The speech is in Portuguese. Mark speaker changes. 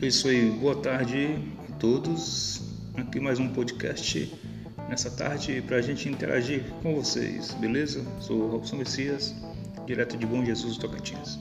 Speaker 1: É isso aí, boa tarde a todos. Aqui mais um podcast nessa tarde para a gente interagir com vocês, beleza? Sou Robson Messias, direto de Bom Jesus Tocantins.